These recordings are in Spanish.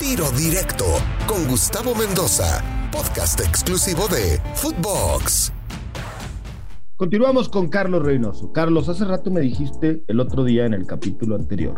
Tiro Directo con Gustavo Mendoza, podcast exclusivo de Footbox. Continuamos con Carlos Reynoso. Carlos, hace rato me dijiste el otro día en el capítulo anterior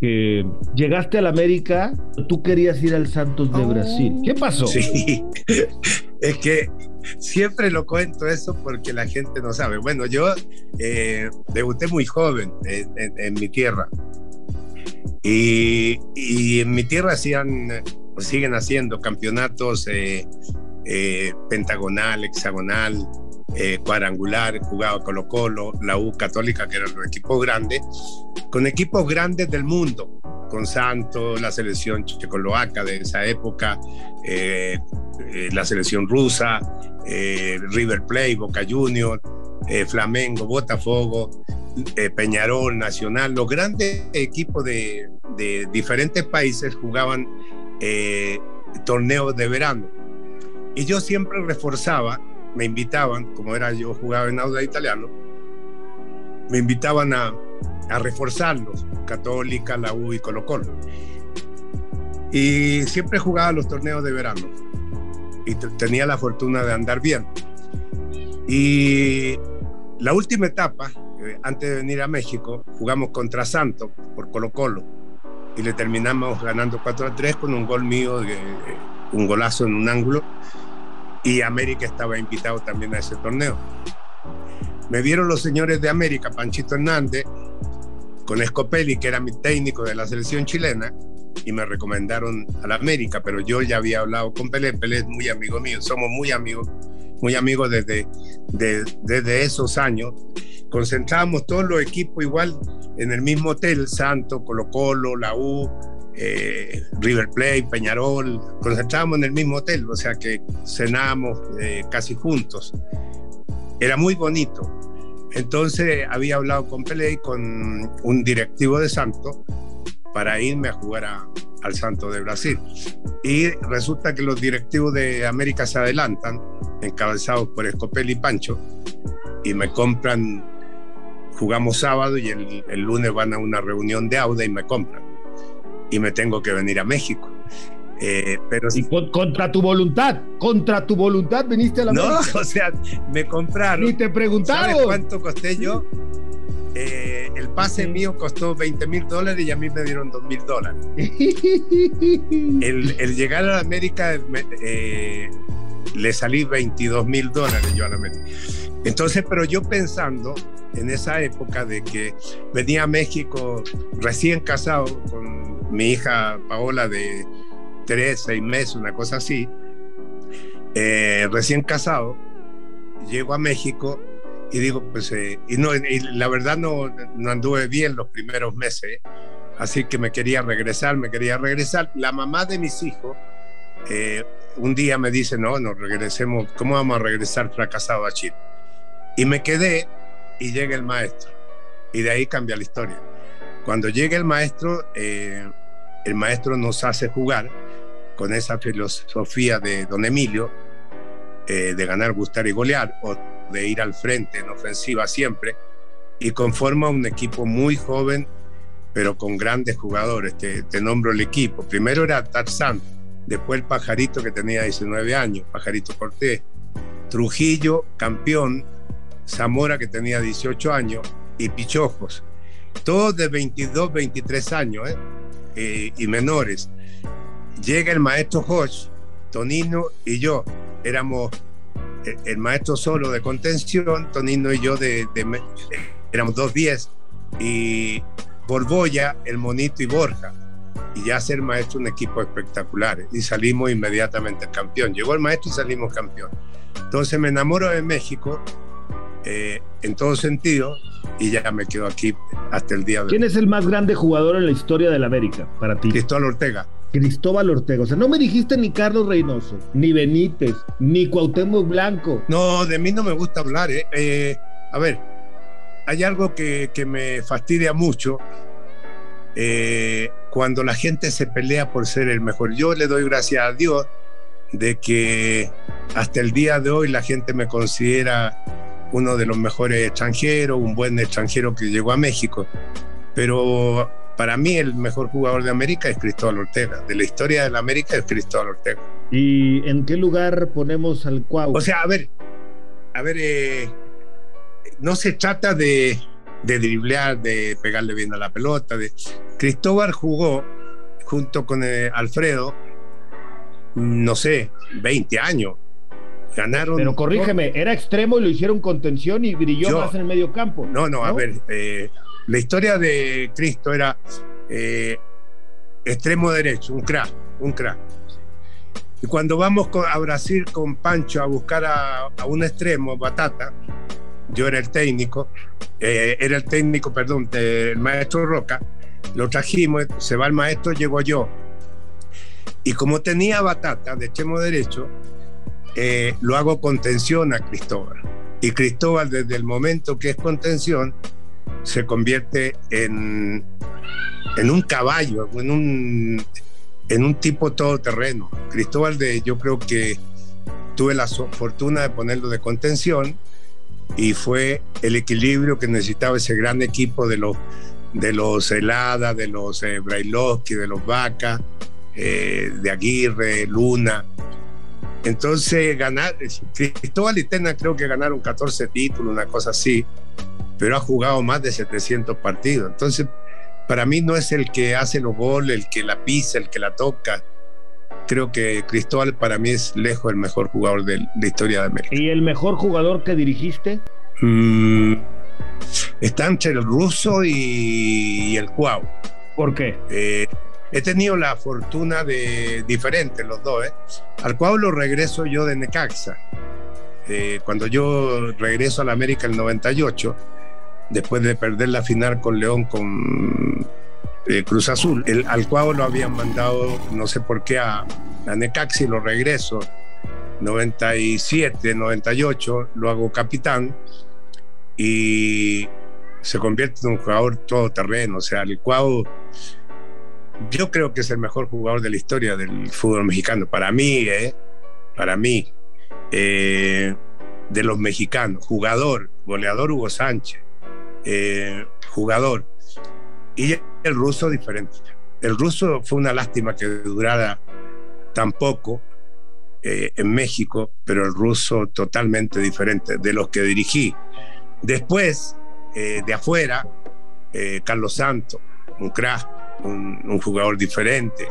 que llegaste a la América, tú querías ir al Santos de Brasil. ¿Qué pasó? Sí, es que siempre lo cuento eso porque la gente no sabe. Bueno, yo eh, debuté muy joven en, mi tierra. Y, en mi tierra hacían, siguen haciendo campeonatos eh, eh, pentagonal, hexagonal, cuadrangular, jugaba Colo Colo, la U Católica, que eran los equipos grandes, con equipos grandes del mundo, con Santos, la selección checoslovaca de esa época, la selección rusa, River Plate, Boca Juniors, Flamengo, Botafogo, Peñarol, Nacional, los grandes equipos de, diferentes países jugaban eh, torneos de verano. Y yo siempre reforzaba, me invitaban, como era yo jugaba en Auda Italiano, me invitaban a, a reforzarlos, Católica, la U y Colo Colo. Y siempre jugaba los torneos de verano y tenía la fortuna de andar bien. Y la última etapa, eh, antes de venir a México, jugamos contra Santos por Colo Colo y le terminamos ganando 4 a 3 con un gol mío, de, un golazo en un ángulo. Y América estaba invitado también a ese torneo. Me vieron los señores de América, Panchito Hernández, con Scopelli, que era mi técnico de la selección chilena, y me recomendaron a la América, pero yo ya había hablado con Pelé, Pelé es muy amigo mío, somos muy amigos, muy amigos desde, desde esos años. Concentrábamos todos los equipos igual en el mismo hotel, Santo, Colo Colo, la U, eh, River Plate, Peñarol, concentrábamos en el mismo hotel, o sea que cenábamos eh, casi juntos. Era muy bonito. Entonces había hablado con Pelé y con un directivo de Santo para irme a jugar al Santo de Brasil. Y resulta que los directivos de América se adelantan, encabezados por Escopel y Pancho, y me compran, jugamos sábado y el, lunes van a una reunión de Auda y me compran. Y me tengo que venir a México. Eh, pero y contra tu voluntad, contra tu voluntad viniste a la No, o sea, me compraron. Ni te preguntaron. ¿Sabes cuánto costé yo? Eh, el pase mío costó 20 mil dólares y a mí me dieron 2 mil dólares. el, llegar a América eh, le salí 22 mil dólares yo a la América. Entonces, pero yo pensando en esa época de que venía a México recién casado con mi hija Paola de 3, 6 meses, una cosa así, eh, recién casado, llego a México y digo, pues, eh, y, no, la verdad no, no, anduve bien los primeros meses, así que me quería regresar, me quería regresar. La mamá de mis hijos eh, un día me dice, no, no regresemos, ¿cómo vamos a regresar fracasado a Chile? Y me quedé y llega el maestro, y de ahí cambia la historia. Cuando llega el maestro, eh, el maestro nos hace jugar con esa filosofía de don Emilio, de ganar, gustar y golear, o de ir al frente en ofensiva siempre y conforma un equipo muy joven, pero con grandes jugadores. Te, te nombro el equipo. Primero era Tarzán, después el Pajarito que tenía 19 años, Pajarito Cortés, Trujillo, campeón, Zamora que tenía 18 años y Pichojos. Todos de 22, 23 años ¿eh? Eh, y menores. Llega el maestro Hodge, Tonino y yo. Éramos el maestro solo de contención, Tonino y yo de, éramos dos diez, y Borboya, el Monito y Borja. Y ya ser maestro un equipo espectacular. Y salimos inmediatamente campeón. Llegó el maestro y salimos campeón. Entonces me enamoro de México eh, en todo sentido y ya me quedo aquí hasta el día de hoy. ¿Quién es el más grande jugador en la historia del América para ti? Cristóbal Ortega. Cristóbal Ortega. O sea, no me dijiste ni Carlos Reynoso, ni Benítez, ni Cuauhtémoc Blanco. No, de mí no me gusta hablar. ¿eh? Eh, a ver, hay algo que, me fastidia mucho eh, cuando la gente se pelea por ser el mejor. Yo le doy gracias a Dios de que hasta el día de hoy la gente me considera uno de los mejores extranjeros, un buen extranjero que llegó a México. Pero para mí el mejor jugador de América es Cristóbal Ortega. De la historia de la América es Cristóbal Ortega. ¿Y en qué lugar ponemos al Cuau? O sea, a ver, a ver, eh, no se trata de, de driblear, de pegarle bien a la pelota. De... Cristóbal jugó junto con eh, Alfredo, no sé, 20 años. Ganaron. Pero corrígeme, era extremo y lo hicieron contención y brilló más en el medio campo. No, no, a ver, eh, la historia de Cristo era eh, extremo derecho, un crack, un crack. Y cuando vamos a Brasil con Pancho a buscar a, a un extremo, Batata, yo era el técnico, eh, era el técnico, perdón, del maestro Roca, lo trajimos, se va el maestro, llego yo. Y como tenía batata de extremo derecho, eh, lo hago contención a Cristóbal. Y Cristóbal, desde el momento que es contención, se convierte en, en un caballo, en un, en un tipo todoterreno. Cristóbal, de, yo creo que tuve la fortuna de ponerlo de contención y fue el equilibrio que necesitaba ese gran equipo de los de los Helada, de los eh, Brailovsky, de los Vaca, eh, de Aguirre, Luna. Entonces, ganar, Cristóbal y Tena creo que ganaron 14 títulos, una cosa así, pero ha jugado más de 700 partidos. Entonces, para mí no es el que hace los goles, el que la pisa, el que la toca, creo que Cristóbal para mí es lejos el mejor jugador de la historia de América. ¿Y el mejor jugador que dirigiste? Mm, está entre el ruso y, el Cuau. ¿Por qué? Eh, he tenido la fortuna de diferentes los dos. ¿eh? Al Cuau lo regreso yo de Necaxa. Eh, cuando yo regreso a la América el 98, después de perder la final con León con Cruz Azul. El, al cual lo habían mandado, no sé por qué, a, a Necaxi, lo regreso. 97, 98, lo hago capitán y se convierte en un jugador todoterreno. O sea, el cual yo creo que es el mejor jugador de la historia del fútbol mexicano. Para mí, ¿eh? Para mí. Eh, de los mexicanos. Jugador, goleador Hugo Sánchez. Eh, jugador. Y el ruso diferente. El ruso fue una lástima que durara tan poco en México, pero el ruso totalmente diferente de los que dirigí. Después, de afuera, Carlos Santos, un un, jugador diferente.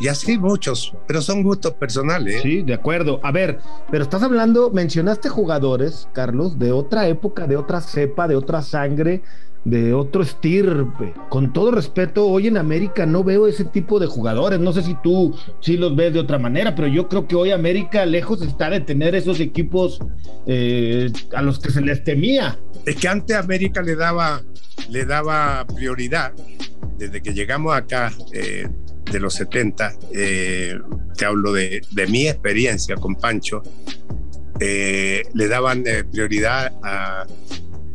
y así muchos, pero son gustos personales. Sí, de acuerdo. A ver, pero estás hablando, mencionaste jugadores, Carlos, de otra época, de otra cepa, de otra sangre, de otro estirpe. Con todo respeto, hoy en América no veo ese tipo de jugadores. No sé si tú sí los ves de otra manera, pero yo creo que hoy América lejos está de tener esos equipos eh, a los que se les temía. Es que antes América le daba, le daba prioridad. Desde que llegamos acá eh, de los 70, eh, te hablo de, de, mi experiencia con Pancho, le daban prioridad a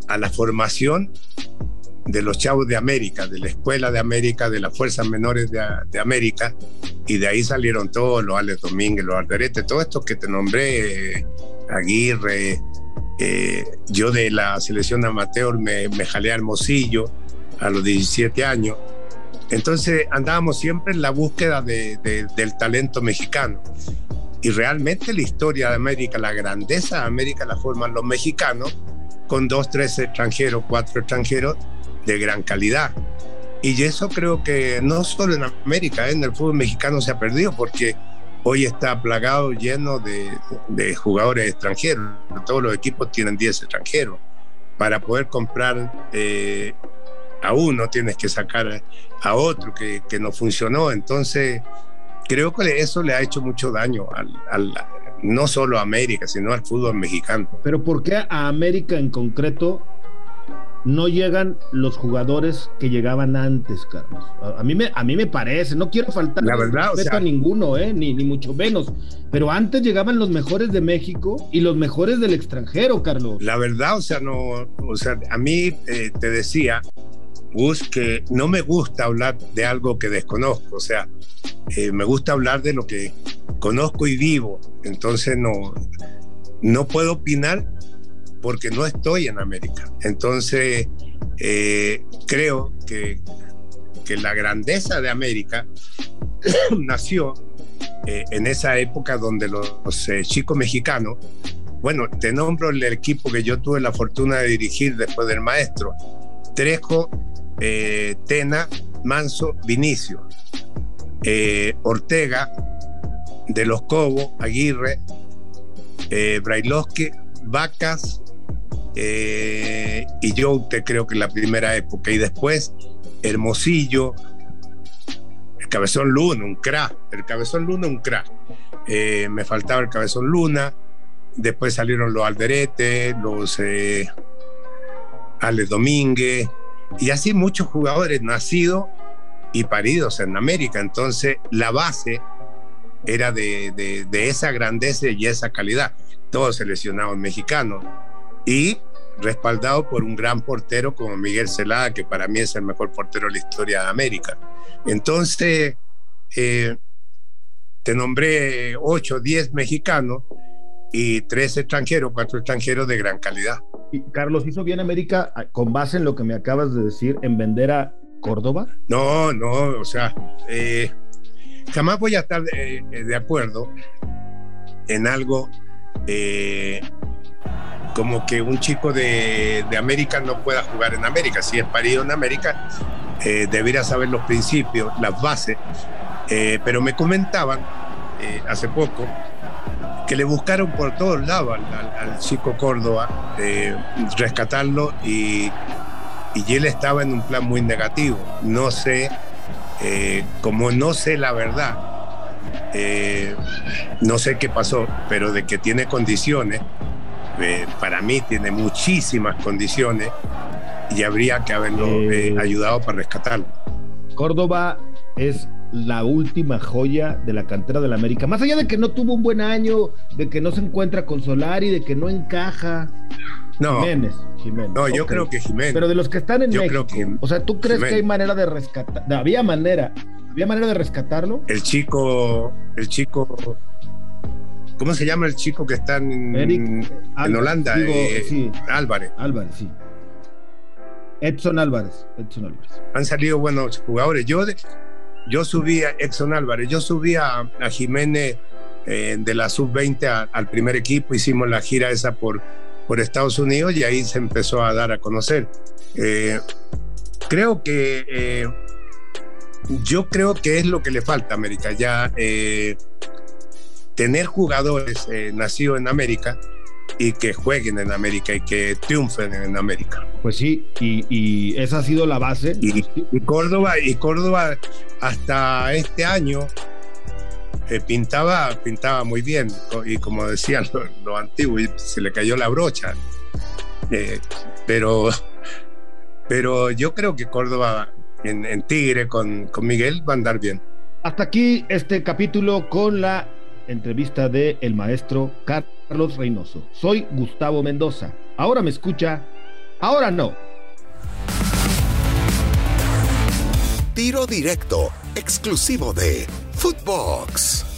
a la formación de los chavos de América, de la Escuela de América, de las Fuerzas Menores de, América, y de ahí salieron todos, los Alex Domínguez, los Alderete, todos estos que te nombré, eh, Aguirre, eh, yo de la selección amateur me, me jalé a Hermosillo a los 17 años, entonces andábamos siempre en la búsqueda de, del talento mexicano. Y realmente la historia de América, la grandeza de América la forman los mexicanos, con dos, tres extranjeros, cuatro extranjeros de gran calidad. Y eso creo que no solo en América, ¿eh? en el fútbol mexicano se ha perdido porque hoy está plagado, lleno de, jugadores extranjeros. Todos los equipos tienen 10 extranjeros. Para poder comprar eh, a uno tienes que sacar a otro que, que, no funcionó. Entonces, creo que eso le ha hecho mucho daño al, al, no solo a América, sino al fútbol mexicano. Pero ¿por qué a América en concreto no llegan los jugadores que llegaban antes, Carlos? A, mí, me, a mí me parece, no quiero faltar la verdad, a ninguno, ¿eh? ni, ni mucho menos, pero antes llegaban los mejores de México y los mejores del extranjero, Carlos. La verdad, o sea, no, o sea, a mí eh, te decía, Gus, que no me gusta hablar de algo que desconozco, o sea, eh, me gusta hablar de lo que conozco y vivo, entonces no, no puedo opinar porque no estoy en América. Entonces, eh, creo que, que la grandeza de América nació eh, en esa época donde los, eh, chicos mexicanos, bueno, te nombro el equipo que yo tuve la fortuna de dirigir después del maestro, Trejo, Tena, Manso, Vinicio, Ortega, De los Cobos, Aguirre, Brailovsky, Vacas y yo te creo que la primera época, y después Hermosillo, Cabezón Luna, un crack. El Cabezón Luna, un crack. Eh, me faltaba el Cabezón Luna. Después salieron los Alderete, los eh, Ale Domínguez, y así muchos jugadores nacidos y paridos en América. Entonces, la base era de, esa grandeza y esa calidad. Todos seleccionados mexicanos. Y respaldado por un gran portero como Miguel Celada, que para mí es el mejor portero de la historia de América. Entonces, eh, te nombré 8, 10 mexicanos y tres extranjeros, cuatro extranjeros de gran calidad. Y Carlos, ¿hizo bien América con base en lo que me acabas de decir en vender a Córdoba? No, no, o sea, eh, jamás voy a estar de, de acuerdo en algo como que un chico de, América no pueda jugar en América. Si es parido en América, eh, debería saber los principios, las bases. Eh, pero me comentaban eh, hace poco que le buscaron por todos lados al, chico Córdoba, rescatarlo y, y, él estaba en un plan muy negativo. No sé, como no sé la verdad, no sé qué pasó, pero de que tiene condiciones, eh, para mí tiene muchísimas condiciones y habría que haberlo eh, eh, ayudado para rescatarlo. Córdoba es la última joya de la cantera del América. Más allá de que no tuvo un buen año, de que no se encuentra con Solari, de que no encaja. No, Jiménez, No, yo creo que Jiménez. Pero de los que están en México, o sea, ¿tú crees que hay manera de rescatar? Había manera, había manera de rescatarlo. El chico, el chico ¿Cómo se llama el chico que está en, en Holanda? Eh, Álvarez. Álvarez, sí. Edson Álvarez. Edson Álvarez. Han salido buenos jugadores. Yo, yo subí a Edson Álvarez, yo subí a, Jiménez eh, de la sub-20 al primer equipo, hicimos la gira esa por, por Estados Unidos y ahí se empezó a dar a conocer. Eh, creo que yo creo que es lo que le falta a América. Ya tener jugadores eh, nacidos en América y que jueguen en América y que triunfen en América. Pues sí, y, esa ha sido la base. Y, Córdoba, y Córdoba hasta este año eh, pintaba, pintaba muy bien, y como decían los antiguos, se le cayó la brocha. Eh, pero, pero yo creo que Córdoba en, en Tigre con, con Miguel va a andar bien. Hasta aquí este capítulo con la entrevista de el maestro Carlos Reynoso. Soy Gustavo Mendoza. Ahora me escucha, ahora no. Tiro directo, exclusivo de Footbox.